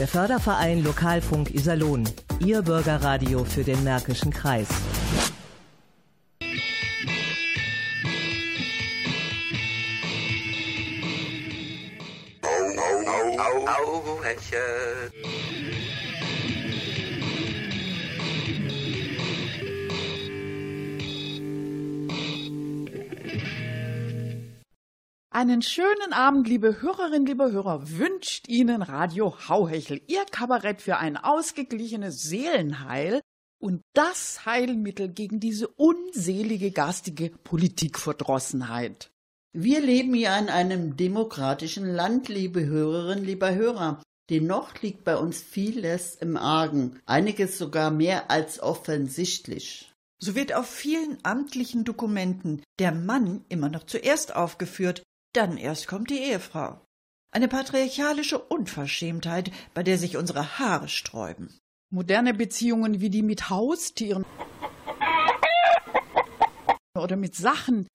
Der Förderverein Lokalfunk Iserlohn. Ihr Bürgerradio für den Märkischen Kreis. Einen schönen Abend, liebe Hörerinnen, liebe Hörer, wünscht Ihnen Radio Hauhechel, Ihr Kabarett für ein ausgeglichenes Seelenheil und das Heilmittel gegen diese unselige garstige Politikverdrossenheit. Wir leben ja in einem demokratischen Land, liebe Hörerinnen, lieber Hörer. Dennoch liegt bei uns vieles im Argen, einiges sogar mehr als offensichtlich. So wird auf vielen amtlichen Dokumenten der Mann immer noch zuerst aufgeführt, dann erst kommt die Ehefrau. Eine patriarchalische Unverschämtheit, bei der sich unsere Haare sträuben. Moderne Beziehungen wie die mit Haustieren oder mit Sachen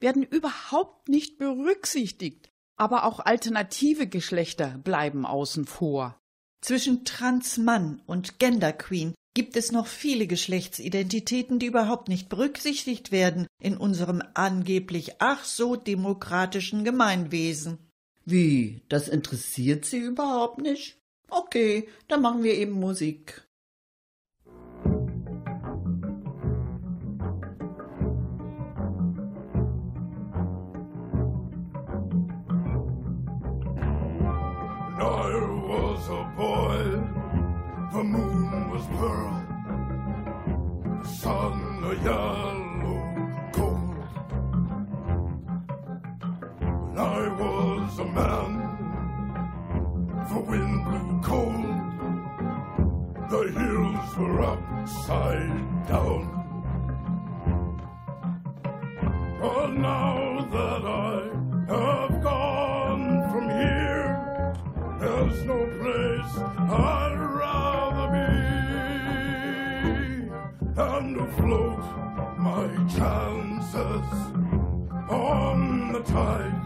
werden überhaupt nicht berücksichtigt. Aber auch alternative Geschlechter bleiben außen vor. Zwischen Transmann und Genderqueen gibt es noch viele Geschlechtsidentitäten, die überhaupt nicht berücksichtigt werden in unserem angeblich ach so demokratischen Gemeinwesen. Wie? Das interessiert Sie überhaupt nicht? Okay, dann machen wir eben Musik. I was a boy The moon was pearl, the sun a yellow gold. When I was a man, the wind blew cold, the hills were upside down. But now that I have gone from here, there's no place I'd chances on the tide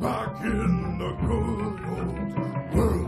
back in the good old world.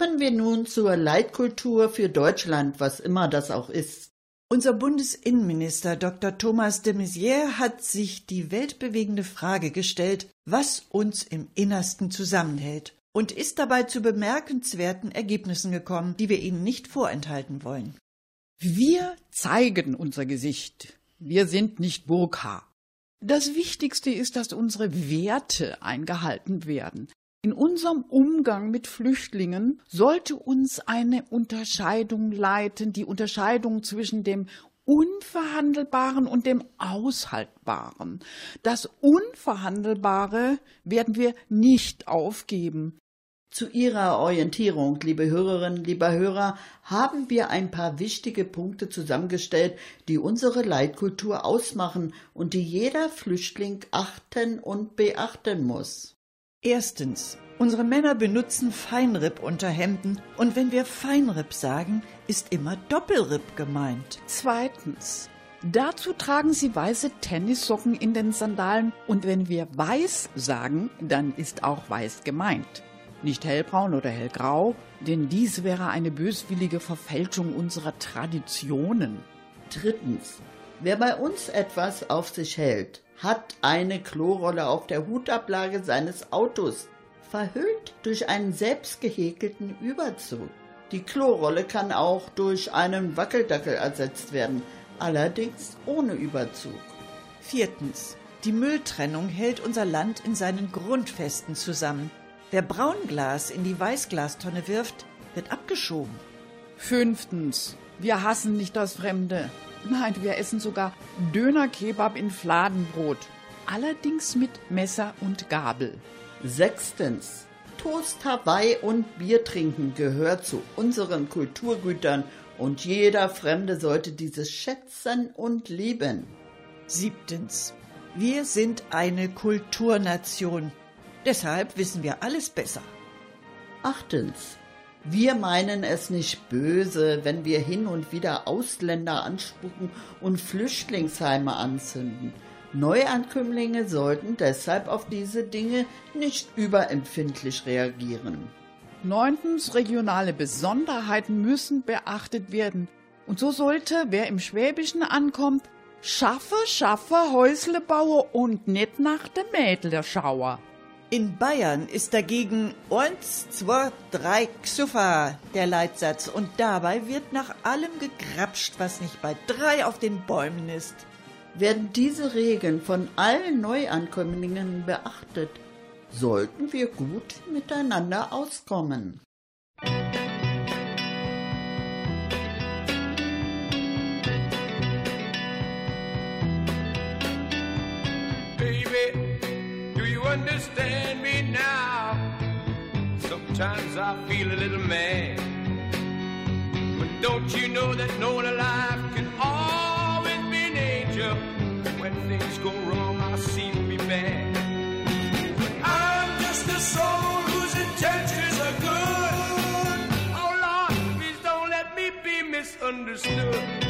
Kommen wir nun zur Leitkultur für Deutschland, was immer das auch ist. Unser Bundesinnenminister Dr. Thomas de Maizière hat sich die weltbewegende Frage gestellt, was uns im Innersten zusammenhält und ist dabei zu bemerkenswerten Ergebnissen gekommen, die wir Ihnen nicht vorenthalten wollen. Wir zeigen unser Gesicht. Wir sind nicht Burka. Das Wichtigste ist, dass unsere Werte eingehalten werden. In unserem Umgang mit Flüchtlingen sollte uns eine Unterscheidung leiten, die Unterscheidung zwischen dem Unverhandelbaren und dem Aushaltbaren. Das Unverhandelbare werden wir nicht aufgeben. Zu Ihrer Orientierung, liebe Hörerinnen, lieber Hörer, haben wir ein paar wichtige Punkte zusammengestellt, die unsere Leitkultur ausmachen und die jeder Flüchtling achten und beachten muss. Erstens. Unsere Männer benutzen Feinripp-Unterhemden und wenn wir Feinripp sagen, ist immer Doppelripp gemeint. Zweitens. Dazu tragen sie weiße Tennissocken in den Sandalen und wenn wir weiß sagen, dann ist auch weiß gemeint. Nicht hellbraun oder hellgrau, denn dies wäre eine böswillige Verfälschung unserer Traditionen. Drittens. Wer bei uns etwas auf sich hält, hat eine Klorolle auf der Hutablage seines Autos, verhüllt durch einen selbst gehäkelten Überzug. Die Klorolle kann auch durch einen Wackeldackel ersetzt werden, allerdings ohne Überzug. Viertens. Die Mülltrennung hält unser Land in seinen Grundfesten zusammen. Wer Braunglas in die Weißglastonne wirft, wird abgeschoben. Fünftens. Wir hassen nicht das Fremde. Nein, wir essen sogar Dönerkebab in Fladenbrot. Allerdings mit Messer und Gabel. Sechstens. Toast Hawaii und Bier trinken gehört zu unseren Kulturgütern und jeder Fremde sollte dieses schätzen und lieben. Siebtens. Wir sind eine Kulturnation. Deshalb wissen wir alles besser. Achtens. Wir meinen es nicht böse, wenn wir hin und wieder Ausländer anspucken und Flüchtlingsheime anzünden. Neuankömmlinge sollten deshalb auf diese Dinge nicht überempfindlich reagieren. Neuntens, regionale Besonderheiten müssen beachtet werden. Und so sollte, wer im Schwäbischen ankommt, schaffe, schaffe, Häusle baue und nicht nach dem Mädel schauer. In Bayern ist dagegen eins, zwei, drei Xuffa der Leitsatz und dabei wird nach allem gegrapscht, was nicht bei drei auf den Bäumen ist. Werden diese Regeln von allen Neuankömmlingen beachtet, sollten wir gut miteinander auskommen. Baby, understand me now? Sometimes I feel a little mad. But don't you know that no one alive can always be an angel? When things go wrong, I seem to be bad. But I'm just a soul whose intentions are good. Oh Lord, please don't let me be misunderstood.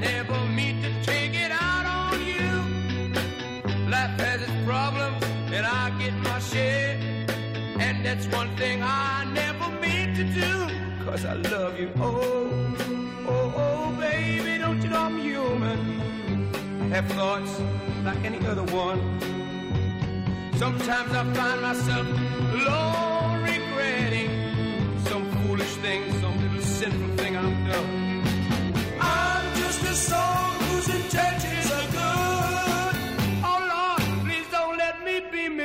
never mean to take it out on you. Life has its problems, and I get my share. And that's one thing I never mean to do, cause I love you. Oh, oh, oh, baby, don't you know I'm human? Have thoughts like any other one. Sometimes I find myself alone regretting some foolish thing, some little sinful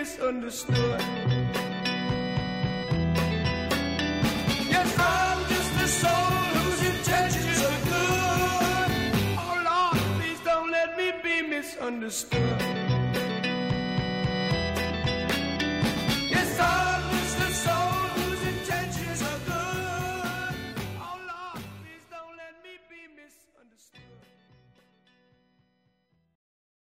misunderstood. Yes, I'm just a soul whose intentions are good. Oh Lord, please don't let me be misunderstood. Yes, I'm just a soul whose intentions are good. Oh Lord, please don't let me be misunderstood.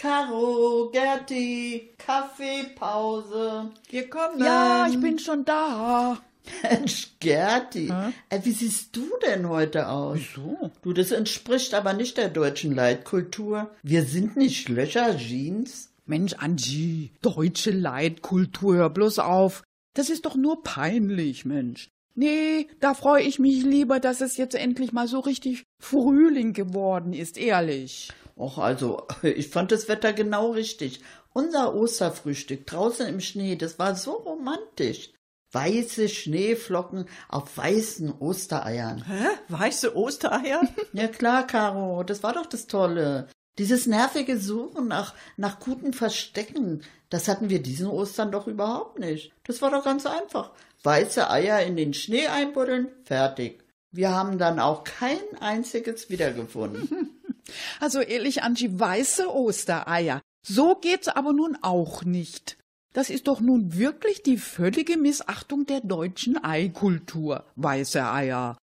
Caro, Gerti, Kaffeepause. Wir kommen. Ja, ich bin schon da. Mensch, Gerti, äh, wie siehst du denn heute aus? Wieso? Du, das entspricht aber nicht der deutschen Leitkultur. Wir sind nicht Löcher Jeans. Mensch, Angie, deutsche Leitkultur, hör bloß auf. Das ist doch nur peinlich, Mensch. Nee, da freue ich mich lieber, dass es jetzt endlich mal so richtig Frühling geworden ist, ehrlich. Och, also, ich fand das Wetter genau richtig. Unser Osterfrühstück draußen im Schnee, das war so romantisch. Weiße Schneeflocken auf weißen Ostereiern. Hä? Weiße Ostereier? Ja klar, Caro, das war doch das Tolle. Dieses nervige Suchen nach, nach guten Verstecken, das hatten wir diesen Ostern doch überhaupt nicht. Das war doch ganz einfach. Weiße Eier in den Schnee einbuddeln, fertig. Wir haben dann auch kein einziges wiedergefunden. Also ehrlich, Angie, weiße Ostereier. So geht's aber nun auch nicht. Das ist doch nun wirklich die völlige Missachtung der deutschen Eikultur, weiße Eier.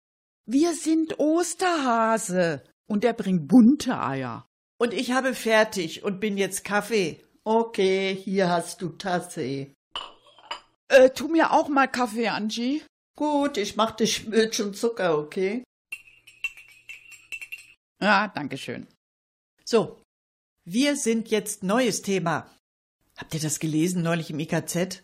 Wir sind Osterhase und er bringt bunte Eier. Und ich habe fertig und bin jetzt Kaffee. Okay, hier hast du Tasse. Äh, tu mir auch mal Kaffee, Angie. Gut, ich mach dich Milch und Zucker, okay? Ja, danke schön. So, wir sind jetzt neues Thema. Habt ihr das gelesen neulich im IKZ?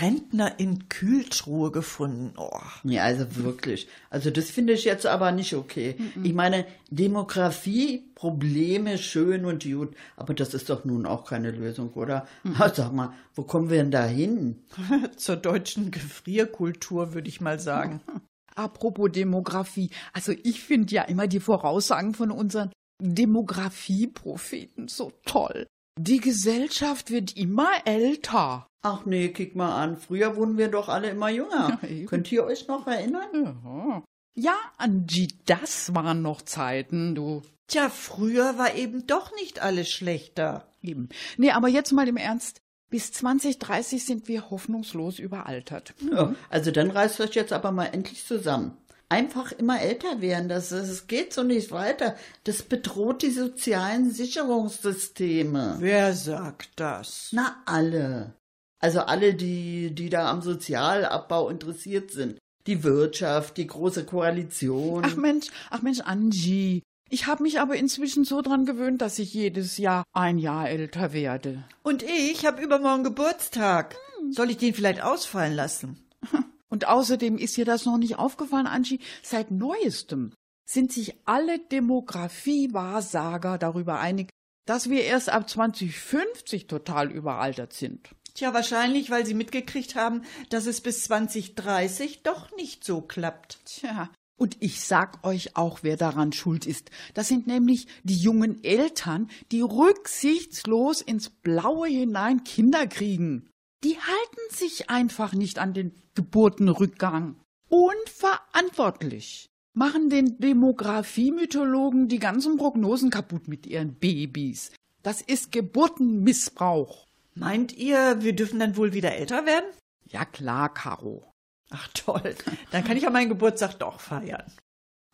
Rentner in Kühltruhe gefunden. Oh. Ja, also wirklich. Also das finde ich jetzt aber nicht okay. Ich meine, Demografie, Probleme, schön und gut, aber das ist doch nun auch keine Lösung, oder? Ah, Sag mal, wo kommen wir denn da hin? Zur deutschen Gefrierkultur, würde ich mal sagen. Apropos Demografie. Also ich finde ja immer die Voraussagen von unseren Demografiepropheten so toll. Die Gesellschaft wird immer älter. Ach nee, kick mal an. Früher wurden wir doch alle immer jünger. Ja. Könnt ihr euch noch erinnern? Ja. Ja, Angie, das waren noch Zeiten, du. Tja, früher war eben doch nicht alles schlechter. Eben. Nee, aber jetzt mal im Ernst. Bis 2030 sind wir hoffnungslos überaltert. Ja, also dann reißt euch jetzt aber mal endlich zusammen. Einfach immer älter werden, das, das geht so nicht weiter. Das bedroht die sozialen Sicherungssysteme. Wer sagt das? Na, alle. Also alle, die, die da am Sozialabbau interessiert sind. Die Wirtschaft, die große Koalition. Ach Mensch, ach Mensch, Angie. Ich habe mich aber inzwischen so dran gewöhnt, dass ich jedes Jahr ein Jahr älter werde. Und ich habe übermorgen Geburtstag. Soll ich den vielleicht ausfallen lassen? Und außerdem ist dir das noch nicht aufgefallen, Angie, seit neuestem sind sich alle Demografie-Wahrsager darüber einig, dass wir erst ab 2050 total überaltert sind. Tja, wahrscheinlich, weil sie mitgekriegt haben, dass es bis 2030 doch nicht so klappt. Tja, und ich sag euch auch, wer daran schuld ist. Das sind nämlich die jungen Eltern, die rücksichtslos ins Blaue hinein Kinder kriegen. Die halten sich einfach nicht an den Geburtenrückgang. Unverantwortlich. Machen den Demografiemythologen die ganzen Prognosen kaputt mit ihren Babys. Das ist Geburtenmissbrauch. Meint ihr, wir dürfen dann wohl wieder älter werden? Ja klar, Caro. Ach toll, dann kann ich ja meinen Geburtstag doch feiern.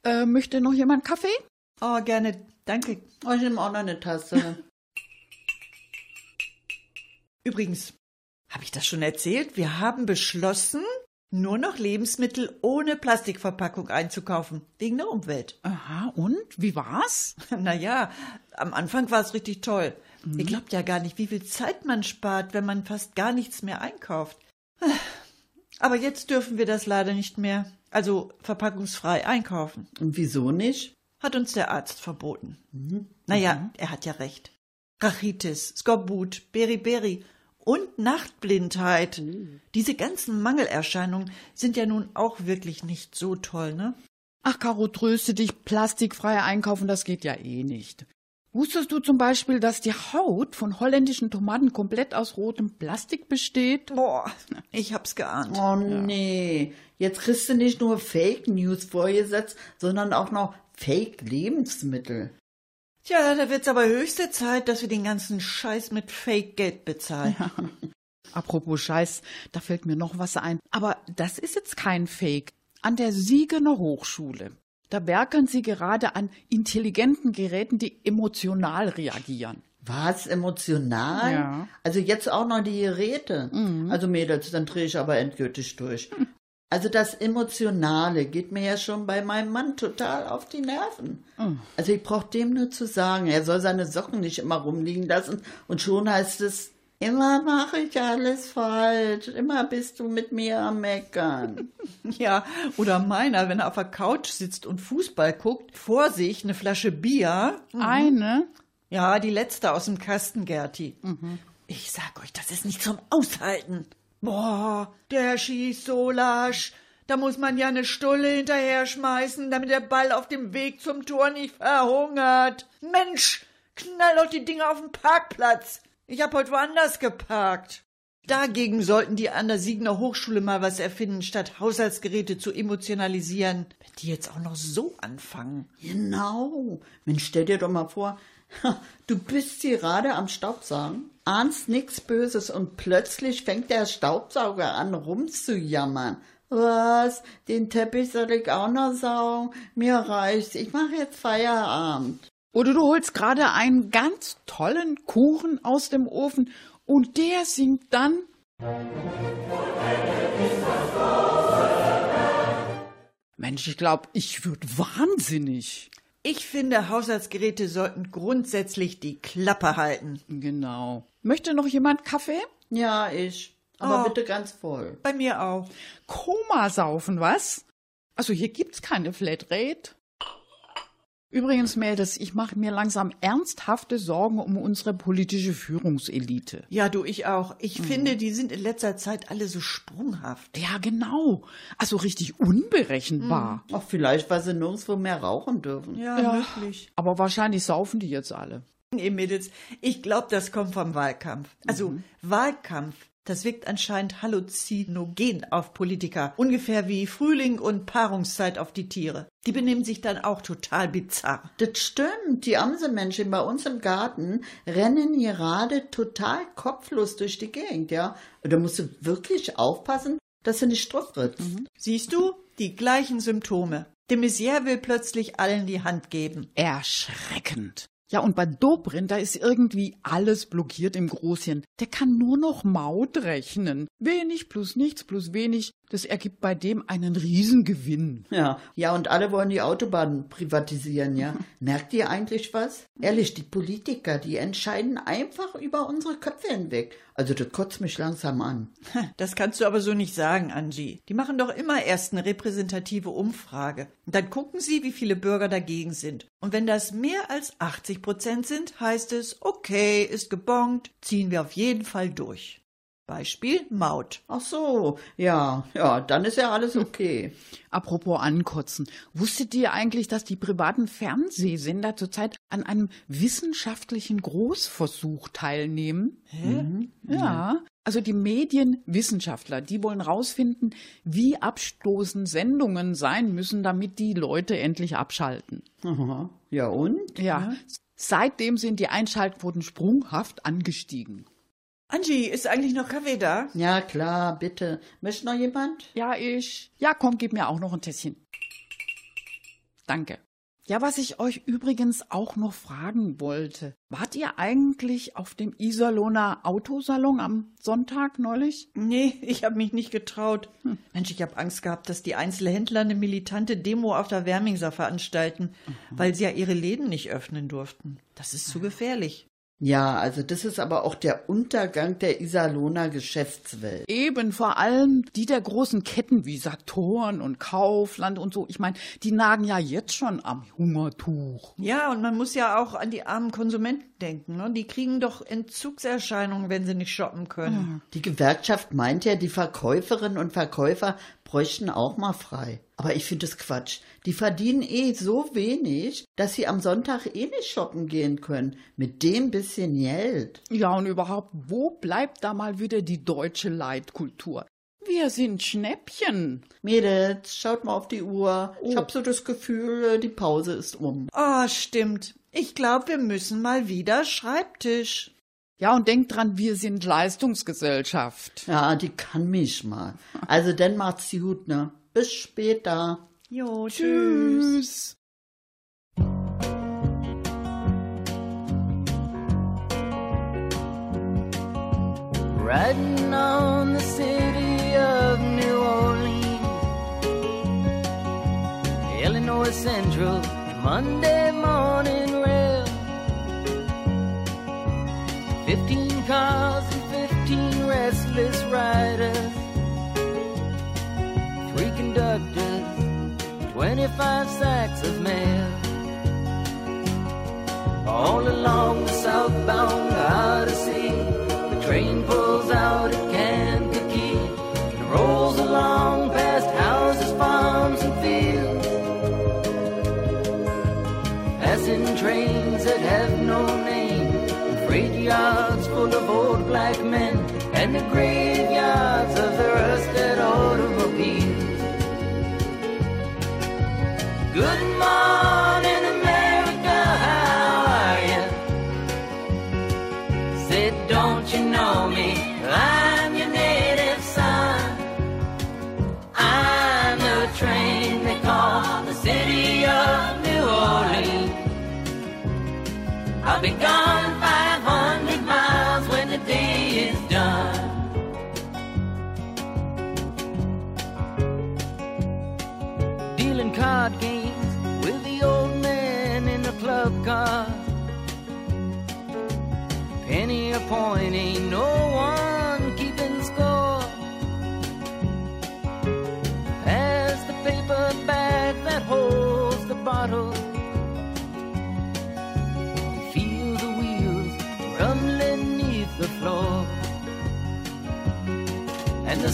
Äh, möchte noch jemand Kaffee? Oh, gerne, danke. Oh, ich nehme auch noch eine Tasse. Übrigens, habe ich das schon erzählt? Wir haben beschlossen, nur noch Lebensmittel ohne Plastikverpackung einzukaufen, wegen der Umwelt. Aha, und? Wie war's? Naja, am Anfang war es richtig toll. Ihr glaubt ja gar nicht, wie viel Zeit man spart, wenn man fast gar nichts mehr einkauft. Aber jetzt dürfen wir das leider nicht mehr, also verpackungsfrei einkaufen. Und wieso nicht? Hat uns der Arzt verboten. Naja, er hat ja recht. Rachitis, Skorbut, Beriberi und Nachtblindheit. Diese ganzen Mangelerscheinungen sind ja nun auch wirklich nicht so toll, ne? Ach, Caro, tröste dich, plastikfrei einkaufen, das geht ja eh nicht. Wusstest du zum Beispiel, dass die Haut von holländischen Tomaten komplett aus rotem Plastik besteht? Boah, ich hab's geahnt. Oh nee, jetzt kriegst du nicht nur Fake News vorgesetzt, sondern auch noch Fake Lebensmittel. Tja, da wird's aber höchste Zeit, dass wir den ganzen Scheiß mit Fake-Geld bezahlen. Apropos Scheiß, da fällt mir noch was ein. Aber das ist jetzt kein Fake. An der Siegener Hochschule. Da werkeln sie gerade an intelligenten Geräten, die emotional reagieren. Was? Emotional? Ja. Also jetzt auch noch die Geräte. Also Mädels, dann drehe ich aber endgültig durch. Also das Emotionale geht mir ja schon bei meinem Mann total auf die Nerven. Also ich brauche dem nur zu sagen, er soll seine Socken nicht immer rumliegen lassen und schon heißt es, immer mache ich alles falsch, immer bist du mit mir am Meckern. Ja, oder meiner, wenn er auf der Couch sitzt und Fußball guckt, vor sich eine Flasche Bier. Eine? Ja, die letzte aus dem Kasten, Gerti. Ich sag euch, das ist nicht zum Aushalten. Boah, der schießt so lasch. Da muss man ja eine Stulle hinterher schmeißen, damit der Ball auf dem Weg zum Tor nicht verhungert. Mensch, knall doch die Dinger auf den Parkplatz. Ich hab heute woanders geparkt. Dagegen sollten die an der Siegener Hochschule mal was erfinden, statt Haushaltsgeräte zu emotionalisieren. Wenn die jetzt auch noch so anfangen. Genau. Mensch, stell dir doch mal vor, du bist gerade am Staubsaugen, ahnst nix Böses und plötzlich fängt der Staubsauger an rumzujammern. Was? Den Teppich soll ich auch noch saugen? Mir reicht's. Ich mache jetzt Feierabend. Oder du holst gerade einen ganz tollen Kuchen aus dem Ofen und der singt dann. Mensch, ich glaube, ich würde wahnsinnig. Ich finde, Haushaltsgeräte sollten grundsätzlich die Klappe halten. Genau. Möchte noch jemand Kaffee? Ja, ich. Aber Oh. bitte ganz voll. Bei mir auch. Komasaufen, was? Also hier gibt's keine Flatrate. Übrigens, Mädels, ich mache mir langsam ernsthafte Sorgen um unsere politische Führungselite. Ja, du, ich auch. Ich finde, die sind in letzter Zeit alle so sprunghaft. Ja, genau. Also richtig unberechenbar. Ach, vielleicht, weil sie nirgendwo mehr rauchen dürfen. Ja, Ja. möglich. Aber wahrscheinlich saufen die jetzt alle. Ihr Mädels, ich glaube, das kommt vom Wahlkampf. Also, Wahlkampf, das wirkt anscheinend halluzinogen auf Politiker. Ungefähr wie Frühling und Paarungszeit auf die Tiere. Die benehmen sich dann auch total bizarr. Das stimmt. Die Amselmännchen bei uns im Garten rennen gerade total kopflos durch die Gegend, ja. Da musst du wirklich aufpassen, dass du nicht drauf trittst. Siehst du? Die gleichen Symptome. De Maizière will plötzlich allen die Hand geben. Erschreckend. Ja, und bei Dobrin, da ist irgendwie alles blockiert im Großchen. Der kann nur noch Maut rechnen. Wenig plus nichts plus wenig, das ergibt bei dem einen Riesengewinn. Ja, ja, und alle wollen die Autobahnen privatisieren, ja. Merkt ihr eigentlich was? Ehrlich, die Politiker, die entscheiden einfach über unsere Köpfe hinweg. Also das kotzt mich langsam an. Das kannst du aber so nicht sagen, Angie. Die machen doch immer erst eine repräsentative Umfrage. Und dann gucken sie, wie viele Bürger dagegen sind. Und wenn das mehr als 80 Prozent sind, heißt es, okay, ist gebongt, ziehen wir auf jeden Fall durch. Beispiel Maut. Ach so, ja, ja, dann ist ja alles okay. Apropos ankotzen. Wusstet ihr eigentlich, dass die privaten Fernsehsender zurzeit an einem wissenschaftlichen Großversuch teilnehmen? Hä? Ja. Also die Medienwissenschaftler, die wollen rausfinden, wie abstoßend Sendungen sein müssen, damit die Leute endlich abschalten. Aha. Ja, und? Ja. Seitdem sind die Einschaltquoten sprunghaft angestiegen. Angie, ist eigentlich noch Kaffee da? Ja, klar, bitte. Möchte noch jemand? Ja, ich. Ja, komm, gib mir auch noch ein Tässchen. Danke. Ja, was ich euch übrigens auch noch fragen wollte. Wart ihr eigentlich auf dem Iserlohner Autosalon am Sonntag neulich? Nee, ich habe mich nicht getraut. Mensch, ich habe Angst gehabt, dass die Einzelhändler eine militante Demo auf der Wermingser veranstalten, weil sie ja ihre Läden nicht öffnen durften. Das ist zu gefährlich. Ja, also das ist aber auch der Untergang der Iserlohner Geschäftswelt. Eben vor allem die der großen Ketten wie Saturn und Kaufland und so. Ich meine, die nagen ja jetzt schon am Hungertuch. Ja, und man muss ja auch an die armen Konsumenten denken. Ne? Die kriegen doch Entzugserscheinungen, wenn sie nicht shoppen können. Die Gewerkschaft meint ja, die Verkäuferinnen und Verkäufer bräuchten auch mal frei. Aber ich finde es Quatsch. Die verdienen eh so wenig, dass sie am Sonntag eh nicht shoppen gehen können. Mit dem bisschen Geld. Ja, und überhaupt, wo bleibt da mal wieder die deutsche Leitkultur? Wir sind Schnäppchen. Mädels, schaut mal auf die Uhr. Ich habe so das Gefühl, äh, die Pause ist um. Ah, stimmt. Ich glaube, wir müssen mal wieder Schreibtisch. Ja, und denkt dran, wir sind Leistungsgesellschaft. Ja, die kann mich mal. Also dann macht's gut, ne? Bis später. Jo, tschüss. tschüss. Riding on the city of New Orleans, Illinois Central, Monday morning rail. Fifteen cars and fifteen restless riders. Five sacks of mail. All along the southbound Odyssey, the train pulls out at Kankakee and rolls along past houses, farms, and fields. Passing trains that have no name, and freight yards full of old black men, and the graveyards of the rusted. Good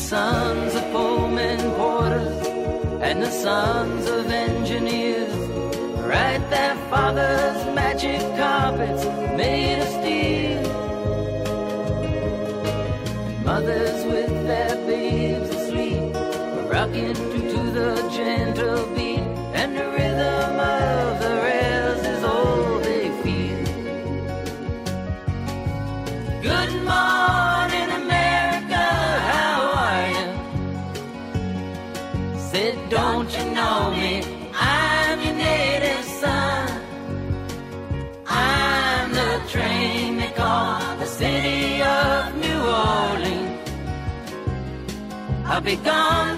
sons of Pullman porters and the sons of engineers write their father's magic carpets made of steel. Mothers with their babes asleep, rocking to, to the gentle beat, and the begun.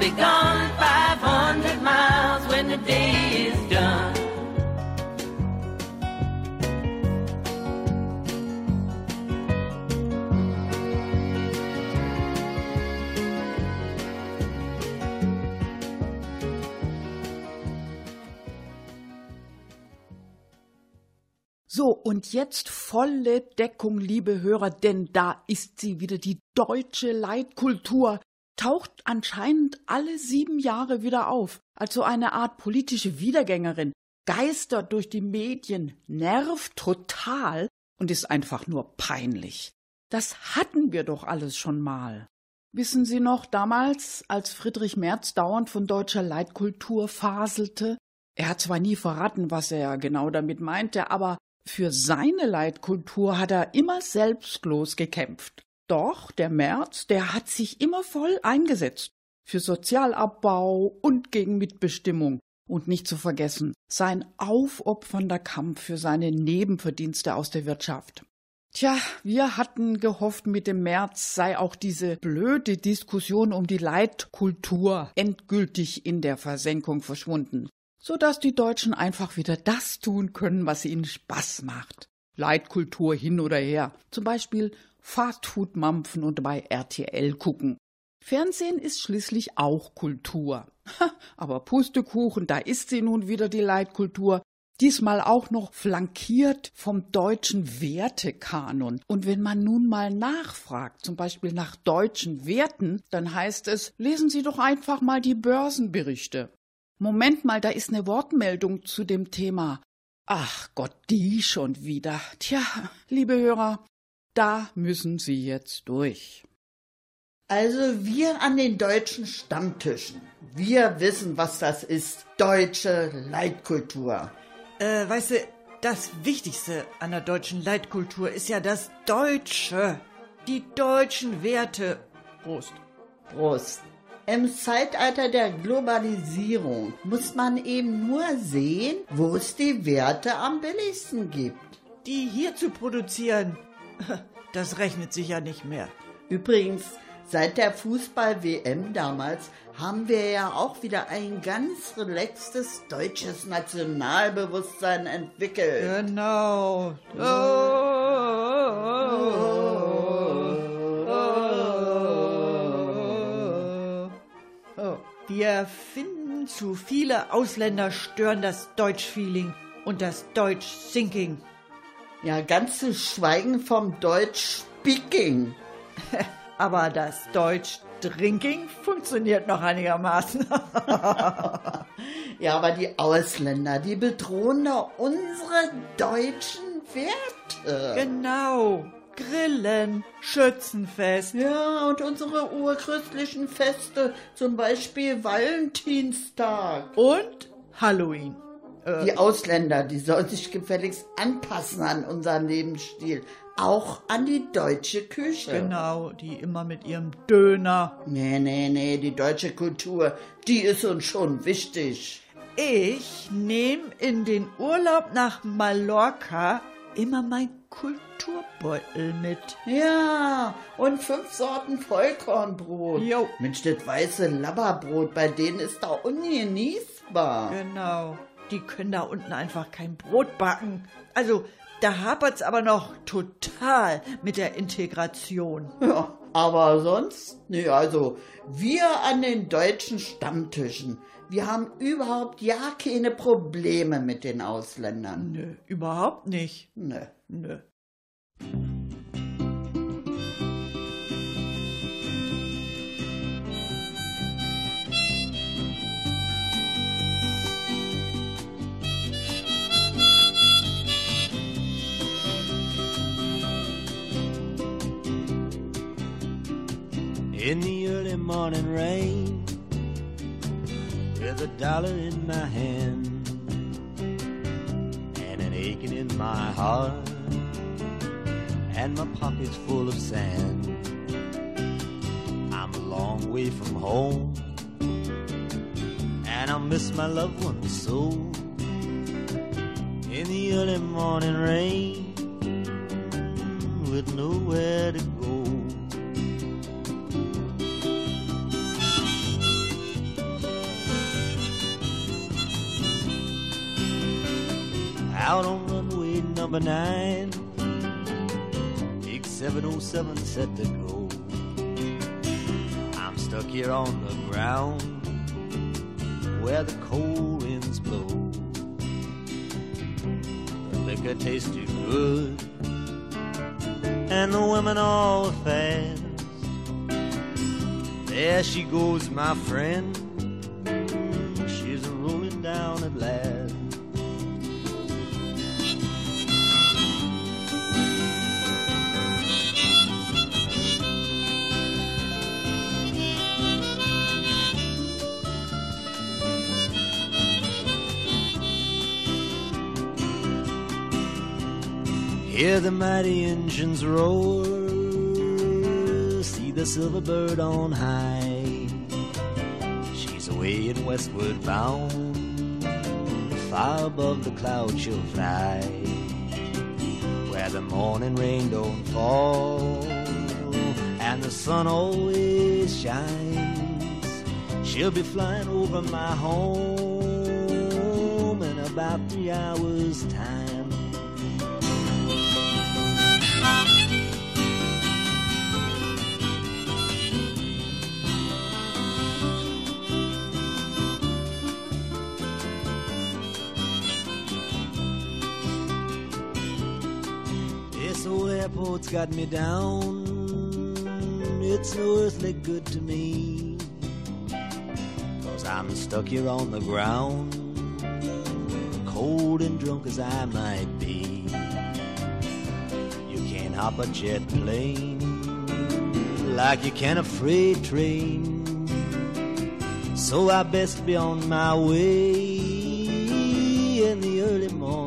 be gone 500 miles when the day is done. So, und jetzt volle Deckung, liebe Hörer, denn da ist sie wieder, die deutsche Leitkultur. Taucht anscheinend alle sieben Jahre wieder auf, als so eine Art politische Wiedergängerin, geistert durch die Medien, nervt total und ist einfach nur peinlich. Das hatten wir doch alles schon mal. Wissen Sie noch damals, als Friedrich Merz dauernd von deutscher Leitkultur faselte? Er hat zwar nie verraten, was er genau damit meinte, aber für seine Leitkultur hat er immer selbstlos gekämpft. Doch der Merz, der hat sich immer voll eingesetzt. Für Sozialabbau und gegen Mitbestimmung. Und nicht zu vergessen, sein aufopfernder Kampf für seine Nebenverdienste aus der Wirtschaft. Tja, wir hatten gehofft, mit dem März sei auch diese blöde Diskussion um die Leitkultur endgültig in der Versenkung verschwunden, so dass die Deutschen einfach wieder das tun können, was ihnen Spaß macht. Leitkultur hin oder her. Zum Beispiel Fastfood mampfen und bei RTL gucken. Fernsehen ist schließlich auch Kultur. Aber Pustekuchen, da ist sie nun wieder die Leitkultur, diesmal auch noch flankiert vom deutschen Wertekanon. Und wenn man nun mal nachfragt, zum Beispiel nach deutschen Werten, dann heißt es, lesen Sie doch einfach mal die Börsenberichte. Moment mal, da ist eine Wortmeldung zu dem Thema. Ach Gott, die schon wieder. Tja, liebe Hörer, da müssen Sie jetzt durch. Also wir an den deutschen Stammtischen, wir wissen, was das ist. Deutsche Leitkultur. Äh, weißt du, das Wichtigste an der deutschen Leitkultur ist ja das Deutsche. Die deutschen Werte. Prost. Prost. Im Zeitalter der Globalisierung muss man eben nur sehen, wo es die Werte am billigsten gibt. Die hier zu produzieren, das rechnet sich ja nicht mehr. Übrigens, seit der Fußball-WM damals haben wir ja auch wieder ein ganz relaxtes deutsches Nationalbewusstsein entwickelt. Genau. Wir finden zu viele Ausländer stören das Deutsch-Feeling und das Deutsch-Thinking. Ja, ganz zu schweigen vom Deutsch-Speaking. Aber das Deutsch-Drinking funktioniert noch einigermaßen. ja, aber die Ausländer, die bedrohen doch unsere deutschen Werte. Genau. Grillen, Schützenfest. Ja, und unsere urchristlichen Feste, zum Beispiel Valentinstag. Und Halloween. Äh, die Ausländer, die sollen sich gefälligst anpassen an unseren Lebensstil. Auch an die deutsche Küche. Genau, die immer mit ihrem Döner. Nee, nee, nee, die deutsche Kultur, die ist uns schon wichtig. Ich nehme in den Urlaub nach Mallorca immer mein Kulturbeutel mit. Ja, und fünf Sorten Vollkornbrot. Jo. Mensch, das weiße Labberbrot, bei denen ist da ungenießbar. Genau. Die können da unten einfach kein Brot backen. Also, da hapert's aber noch total mit der Integration. Ja, aber sonst, nee, also wir an den deutschen Stammtischen, wir haben überhaupt ja keine Probleme mit den Ausländern. Nö, überhaupt nicht. Nö. Nö. In the early morning rain, with a dollar in my hand and an aching in my heart, and my pockets full of sand. I'm a long way from home, and I miss my loved ones so. In the early morning rain, with nowhere to out on runway number nine. Big 707 set to go. I'm stuck here on the ground where the cold winds blow. The liquor tasted good, and the women all fast. There she goes, my friend. Hear the mighty engines roar, see the silver bird on high. She's away and westward bound, far above the clouds she'll fly. Where the morning rain don't fall and the sun always shines. She'll be flying over my home in about three hours' time. Airport's got me down. It's no earthly good to me. Cause I'm stuck here on the ground. Cold and drunk as I might be. You can't hop a jet plane like you can a freight train. So I best be on my way in the early morning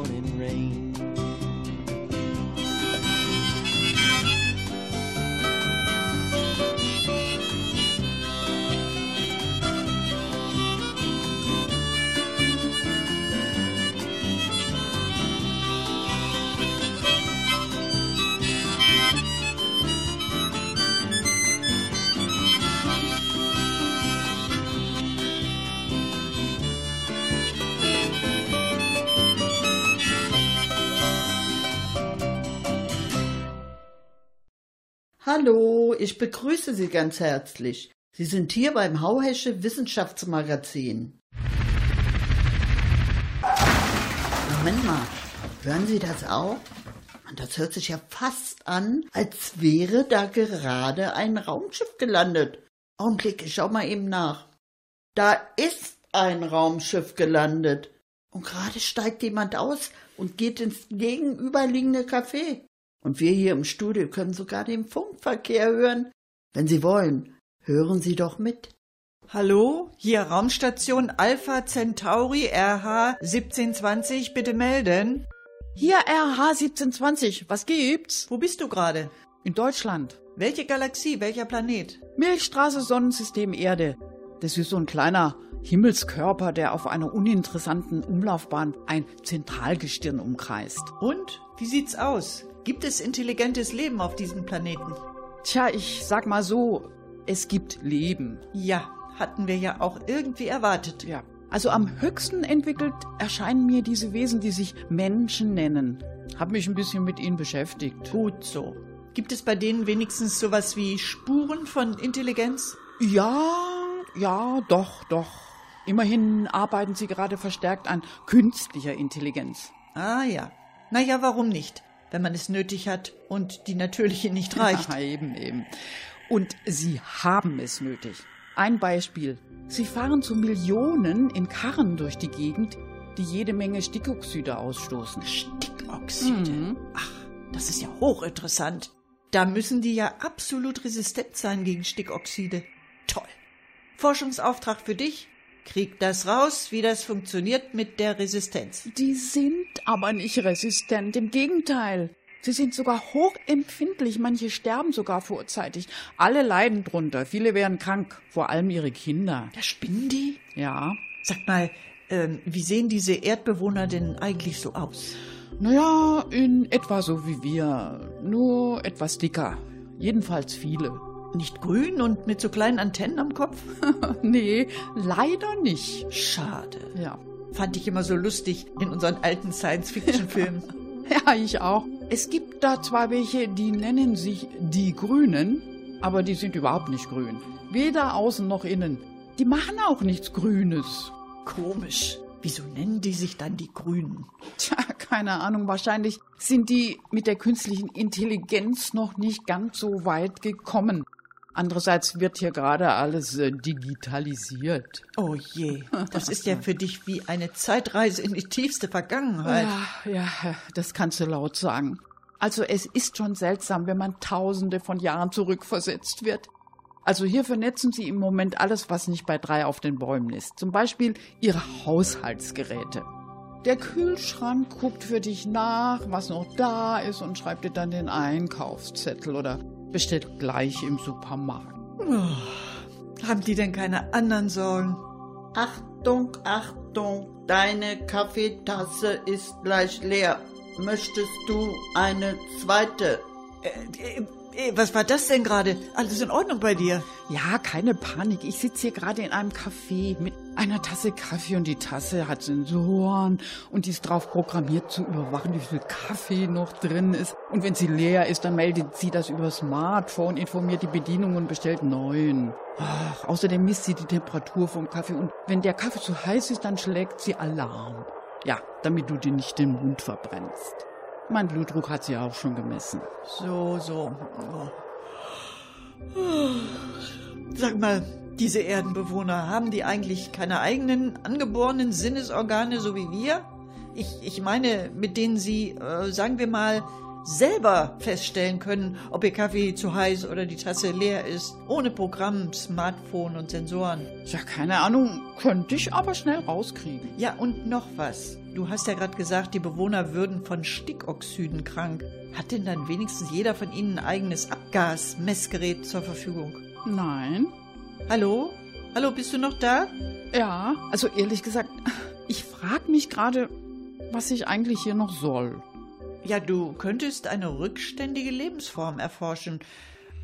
Hallo, ich begrüße Sie ganz herzlich. Sie sind hier beim Hauhesche Wissenschaftsmagazin. Moment mal, hören Sie das auch? Das hört sich ja fast an, als wäre da gerade ein Raumschiff gelandet. Augenblick, ich schau mal eben nach. Da ist ein Raumschiff gelandet. Und gerade steigt jemand aus und geht ins gegenüberliegende Café. Und wir hier im Studio können sogar den Funkverkehr hören. Wenn Sie wollen, hören Sie doch mit. Hallo, hier Raumstation Alpha Centauri RH 1720, bitte melden. Hier RH 1720, was gibt's? Wo bist du gerade? In Deutschland. Welche Galaxie, welcher Planet? Milchstraße, Sonnensystem Erde. Das ist so ein kleiner Himmelskörper, der auf einer uninteressanten Umlaufbahn ein Zentralgestirn umkreist. Und wie sieht's aus? Gibt es intelligentes Leben auf diesem Planeten? Tja, ich sag mal so, es gibt Leben. Ja, hatten wir ja auch irgendwie erwartet. Ja. Also am höchsten entwickelt erscheinen mir diese Wesen, die sich Menschen nennen. Hab mich ein bisschen mit ihnen beschäftigt. Gut so. Gibt es bei denen wenigstens sowas wie Spuren von Intelligenz? Ja, ja, doch, doch. Immerhin arbeiten sie gerade verstärkt an künstlicher Intelligenz. Ah ja. Naja, warum nicht? Wenn man es nötig hat und die natürliche nicht reicht. Ja, eben, eben. Und sie haben es nötig. Ein Beispiel. Sie fahren zu Millionen in Karren durch die Gegend, die jede Menge Stickoxide ausstoßen. Stickoxide. Mhm. Ach, das ist ja hochinteressant. Da müssen die ja absolut resistent sein gegen Stickoxide. Toll. Forschungsauftrag für dich. Krieg das raus, wie das funktioniert mit der Resistenz. Die sind aber nicht resistent, im Gegenteil. Sie sind sogar hochempfindlich, manche sterben sogar vorzeitig. Alle leiden drunter, viele werden krank, vor allem ihre Kinder. Da spinnen die? Ja. Sag mal, ähm, wie sehen diese Erdbewohner denn eigentlich so aus? Naja, in etwa so wie wir, nur etwas dicker. Jedenfalls viele. Nicht grün und mit so kleinen Antennen am Kopf? nee, leider nicht. Schade. Ja. Fand ich immer so lustig in unseren alten Science-Fiction-Filmen. Ja, ich auch. Es gibt da zwar welche, die nennen sich die Grünen, aber die sind überhaupt nicht grün. Weder außen noch innen. Die machen auch nichts Grünes. Komisch. Wieso nennen die sich dann die Grünen? Tja, keine Ahnung. Wahrscheinlich sind die mit der künstlichen Intelligenz noch nicht ganz so weit gekommen. Andererseits wird hier gerade alles äh, digitalisiert. Oh je, das ist ja für dich wie eine Zeitreise in die tiefste Vergangenheit. Ja, ja, das kannst du laut sagen. Also es ist schon seltsam, wenn man tausende von Jahren zurückversetzt wird. Also hier vernetzen sie im Moment alles, was nicht bei drei auf den Bäumen ist. Zum Beispiel ihre Haushaltsgeräte. Der Kühlschrank guckt für dich nach, was noch da ist und schreibt dir dann den Einkaufszettel oder bestellt gleich im Supermarkt. Oh, haben die denn keine anderen Sorgen? Achtung, Achtung, deine Kaffeetasse ist gleich leer. möchtest du eine zweite? Äh, äh, äh, was war das denn gerade? Alles in Ordnung bei dir? Ja, keine Panik. Ich sitze hier gerade in einem Café mit einer Tasse Kaffee und die Tasse hat Sensoren und die ist drauf programmiert zu überwachen, wie viel Kaffee noch drin ist. Und wenn sie leer ist, dann meldet sie das über Smartphone, informiert die Bedienung und bestellt neuen. Ach, außerdem misst sie die Temperatur vom Kaffee und wenn der Kaffee zu heiß ist, dann schlägt sie Alarm. Ja, damit du dir nicht den Mund verbrennst. Mein Blutdruck hat sie auch schon gemessen. So, so. Sag mal, diese Erdenbewohner, haben die eigentlich keine eigenen angeborenen Sinnesorgane, so wie wir? Ich, ich meine, mit denen sie, äh, sagen wir mal, selber feststellen können, ob ihr Kaffee zu heiß oder die Tasse leer ist, ohne Programm, Smartphone und Sensoren. Ja, keine Ahnung, könnte ich aber schnell rauskriegen. Ja, und noch was. Du hast ja gerade gesagt, die Bewohner würden von Stickoxiden krank. Hat denn dann wenigstens jeder von ihnen ein eigenes Abgasmessgerät zur Verfügung? Nein. Hallo? Hallo, bist du noch da? Ja, also ehrlich gesagt, ich frage mich gerade, was ich eigentlich hier noch soll. Ja, du könntest eine rückständige Lebensform erforschen.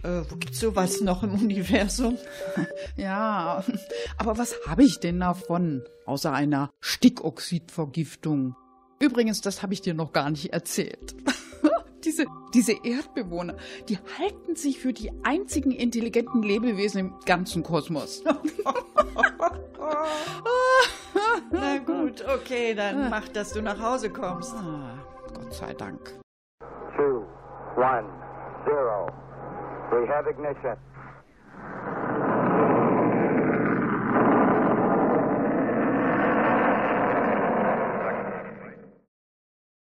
Äh, wo gibt's sowas noch im Universum? Ja, aber was habe ich denn davon, außer einer Stickoxidvergiftung? Übrigens, das habe ich dir noch gar nicht erzählt. Diese, diese Erdbewohner, die halten sich für die einzigen intelligenten Lebewesen im ganzen Kosmos. Na gut, okay, dann mach, dass du nach Hause kommst. Ah, Gott sei Dank. two, one, zero. We have ignition.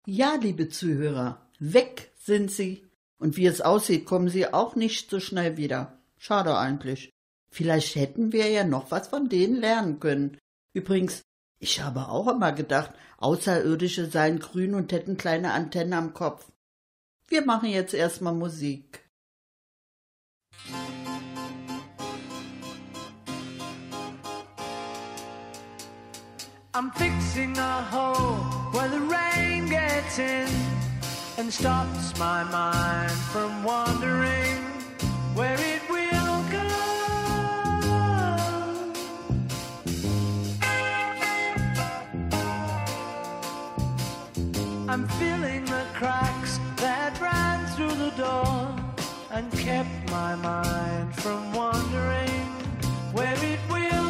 Ja, liebe Zuhörer, weg sind sie. Und wie es aussieht, kommen sie auch nicht so schnell wieder. Schade eigentlich. Vielleicht hätten wir ja noch was von denen lernen können. Übrigens, ich habe auch immer gedacht, Außerirdische seien grün und hätten kleine Antennen am Kopf. Wir machen jetzt erstmal Musik. I'm fixing a hole where the rain gets in and stops my mind from wandering where it will go. I'm filling the cracks that ran through the door and kept my mind from wandering where it will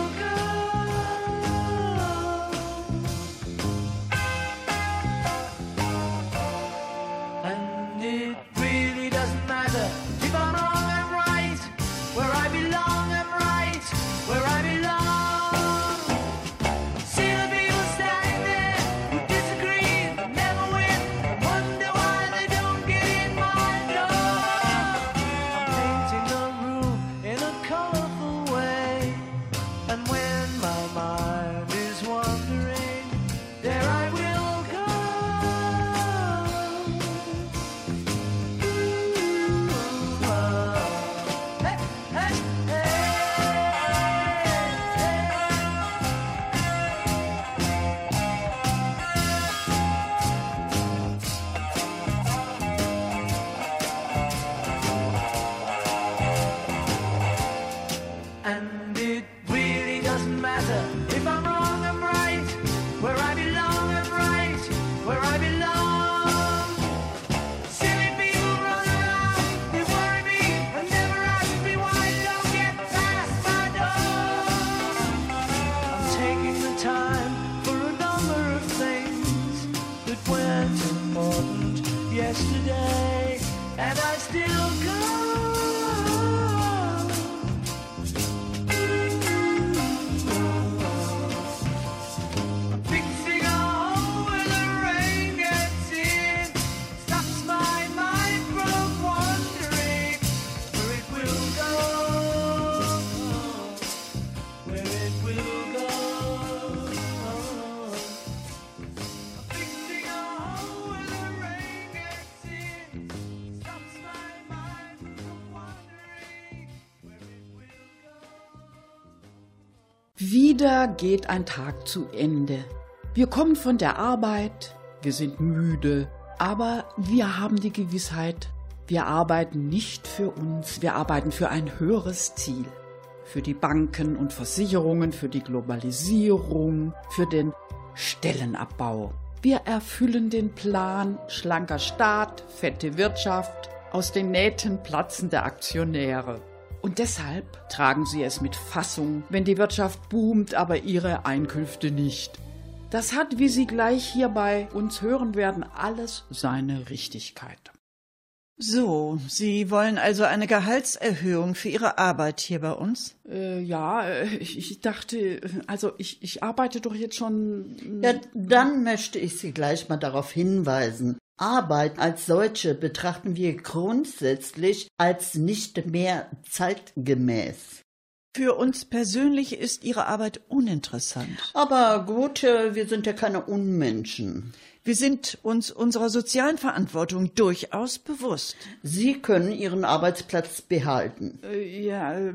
Wieder geht ein Tag zu Ende. Wir kommen von der Arbeit, wir sind müde, Aber wir haben die Gewissheit, wir arbeiten nicht für uns, wir arbeiten für ein höheres Ziel. Für die Banken und Versicherungen, für die Globalisierung, für den Stellenabbau. Wir erfüllen den Plan schlanker Staat, fette Wirtschaft, aus den Nähten platzende Aktionäre. Und deshalb tragen sie es mit Fassung, wenn die Wirtschaft boomt, aber ihre Einkünfte nicht. Das hat, wie Sie gleich hier bei uns hören werden, alles seine Richtigkeit. So, Sie wollen also eine Gehaltserhöhung für Ihre Arbeit hier bei uns? Äh, ja, äh, ich, ich dachte, also ich, ich arbeite doch jetzt schon. Ja, dann möchte ich Sie gleich mal darauf hinweisen. Arbeit als solche betrachten wir grundsätzlich als nicht mehr zeitgemäß. Für uns persönlich ist Ihre Arbeit uninteressant. Aber gut, äh, wir sind ja keine Unmenschen. Wir sind uns unserer sozialen Verantwortung durchaus bewusst. Sie können Ihren Arbeitsplatz behalten. Äh, ja, äh,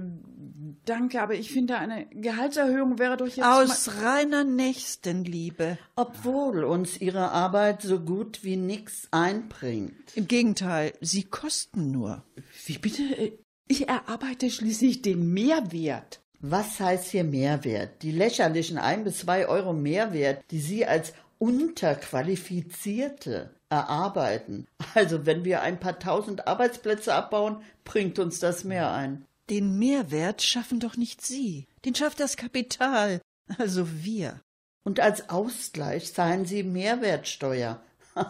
danke, aber ich finde, eine Gehaltserhöhung wäre doch jetzt. Aus reiner Nächstenliebe. Obwohl uns Ihre Arbeit so gut wie nichts einbringt. Im Gegenteil, sie kosten nur. Wie bitte? Äh, Ich erarbeite schließlich den Mehrwert. Was heißt hier Mehrwert? Die lächerlichen ein bis zwei Euro Mehrwert, die Sie als Unterqualifizierte erarbeiten. Also wenn wir ein paar tausend Arbeitsplätze abbauen, bringt uns das mehr ein. Den Mehrwert schaffen doch nicht Sie. Den schafft das Kapital, also wir. Und als Ausgleich zahlen Sie Mehrwertsteuer.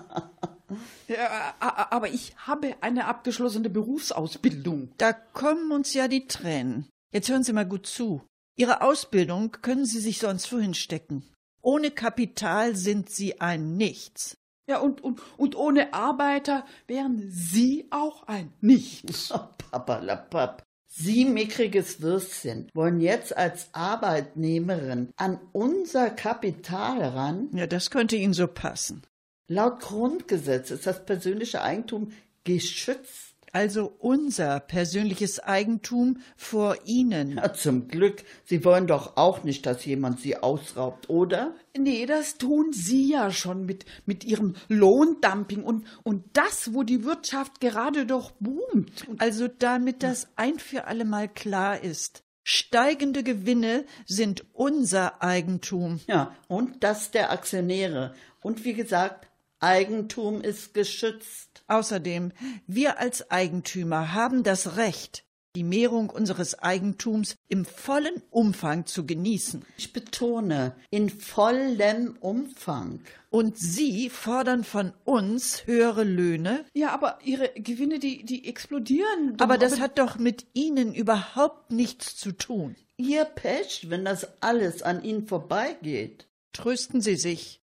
Ja, aber ich habe eine abgeschlossene Berufsausbildung. Da kommen uns ja die Tränen. Jetzt hören Sie mal gut zu. Ihre Ausbildung können Sie sich sonst wohin stecken. Ohne Kapital sind Sie ein Nichts. Ja, und, und, und ohne Arbeiter wären Sie auch ein Nichts. Papalapap. Sie, mickriges Würstchen, wollen jetzt als Arbeitnehmerin an unser Kapital ran? Ja, das könnte Ihnen so passen. Laut Grundgesetz ist das persönliche Eigentum geschützt. Also unser persönliches Eigentum vor Ihnen. Ja, zum Glück. Sie wollen doch auch nicht, dass jemand Sie ausraubt, oder? Nee, das tun Sie ja schon mit, mit Ihrem Lohndumping und, und das, wo die Wirtschaft gerade doch boomt. Also damit das ein für allemal klar ist. Steigende Gewinne sind unser Eigentum. Ja, und das der Aktionäre. Und wie gesagt, Eigentum ist geschützt. Außerdem, wir als Eigentümer haben das Recht, die Mehrung unseres Eigentums im vollen Umfang zu genießen. Ich betone, in vollem Umfang. Und Sie fordern von uns höhere Löhne? Ja, aber Ihre Gewinne, die, die explodieren. doch. Aber das hat doch mit Ihnen überhaupt nichts zu tun. Ihr Pech, wenn das alles an Ihnen vorbeigeht. Trösten Sie sich.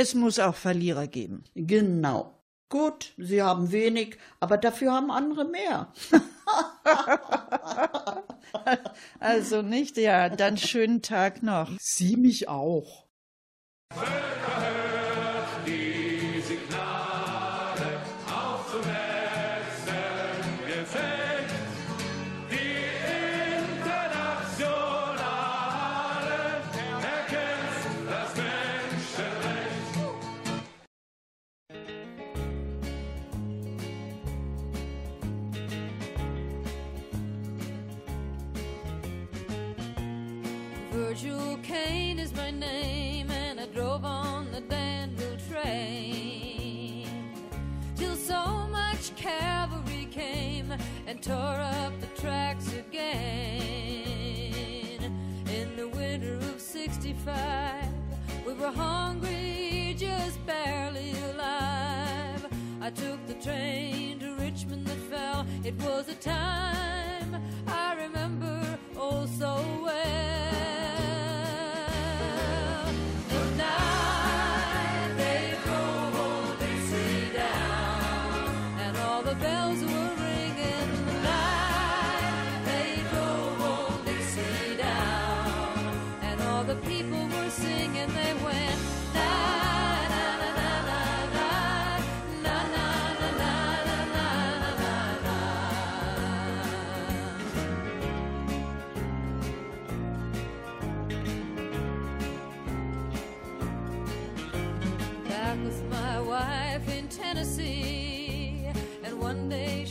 Es muss auch Verlierer geben. Genau. Gut, Sie haben wenig, aber dafür haben andere mehr. Also nicht? Ja, dann schönen Tag noch. Sie mich auch.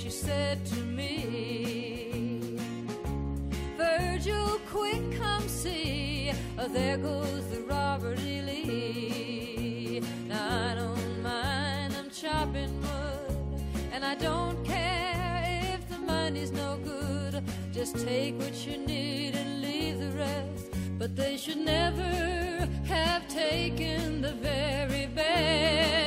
She said to me, Virgil, quick, come see. Oh, there goes the Robert E. Lee. Now I don't mind them chopping wood, and I don't care if the money's no good. Just take what you need and leave the rest. But they should never have taken the very best.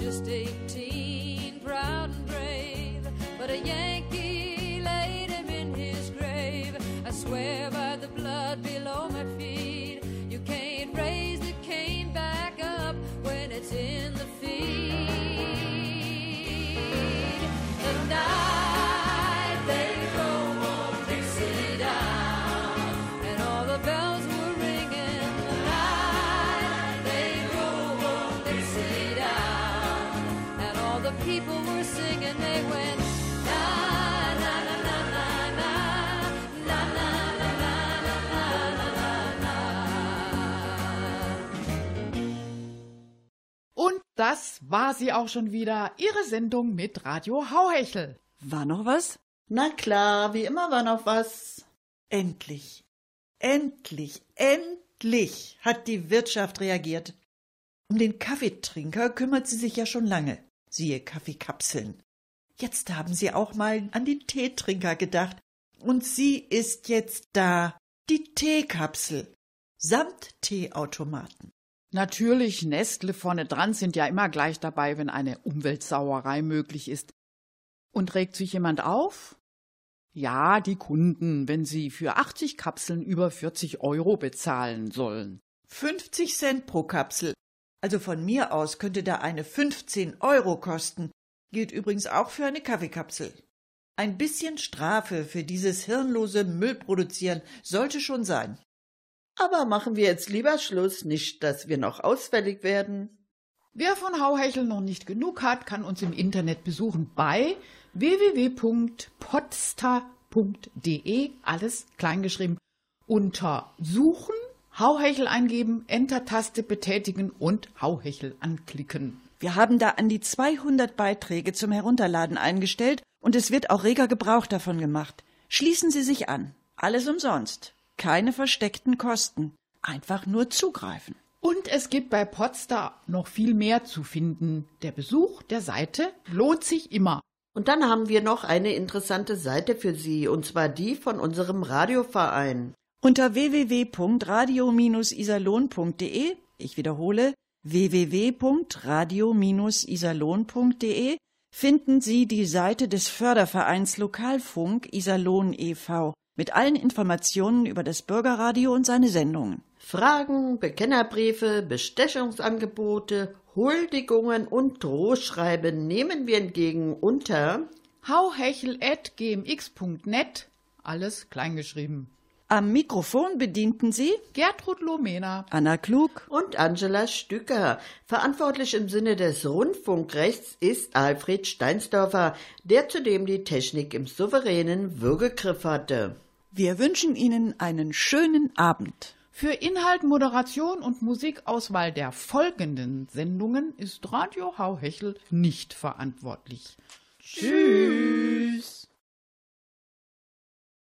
just a sie auch schon wieder, Ihre Sendung mit Radio Hauhechel. War noch was? Na klar, wie immer war noch was. Endlich, endlich, endlich hat die Wirtschaft reagiert. Um den Kaffeetrinker kümmert sie sich ja schon lange. Siehe Kaffeekapseln. Jetzt haben sie auch mal an die Teetrinker gedacht. Und sie ist jetzt da. Die Teekapsel. Samt Teeautomaten. Natürlich, Nestle vorne dran sind ja immer gleich dabei, wenn eine Umweltsauerei möglich ist. Und regt sich jemand auf? Ja, die Kunden, wenn sie für 80 Kapseln über 40 Euro bezahlen sollen. 50 Cent pro Kapsel. Also von mir aus könnte da eine 15 Euro kosten. Gilt übrigens auch für eine Kaffeekapsel. Ein bisschen Strafe für dieses hirnlose Müllproduzieren sollte schon sein. Aber machen wir jetzt lieber Schluss, nicht, dass wir noch ausfällig werden. Wer von Hauhechel noch nicht genug hat, kann uns im Internet besuchen bei www.podster.de, alles kleingeschrieben, unter Suchen, Hauhechel eingeben, Enter-Taste betätigen und Hauhechel anklicken. Wir haben da an die 200 Beiträge zum Herunterladen eingestellt und es wird auch reger Gebrauch davon gemacht. Schließen Sie sich an. Alles umsonst. Keine versteckten Kosten. Einfach nur zugreifen. Und es gibt bei Podstar noch viel mehr zu finden. Der Besuch der Seite lohnt sich immer. Und dann haben wir noch eine interessante Seite für Sie, und zwar die von unserem Radioverein. Unter www.radio-iserlohn.de, ich wiederhole, www.radio-iserlohn.de finden Sie die Seite des Fördervereins Lokalfunk Iserlohn e.V. mit allen Informationen über das Bürgerradio und seine Sendungen. Fragen, Bekennerbriefe, Bestechungsangebote, Huldigungen und Drohschreiben nehmen wir entgegen unter hauhechel.gmx.net, alles kleingeschrieben. Am Mikrofon bedienten Sie Gertrud Lomena, Anna Klug und Angela Stücker. Verantwortlich im Sinne des Rundfunkrechts ist Alfred Steinsdorfer, der zudem die Technik im souveränen Würgegriff hatte. Wir wünschen Ihnen einen schönen Abend. Für Inhalt, Moderation und Musikauswahl der folgenden Sendungen ist Radio Hauhechel nicht verantwortlich. Tschüss.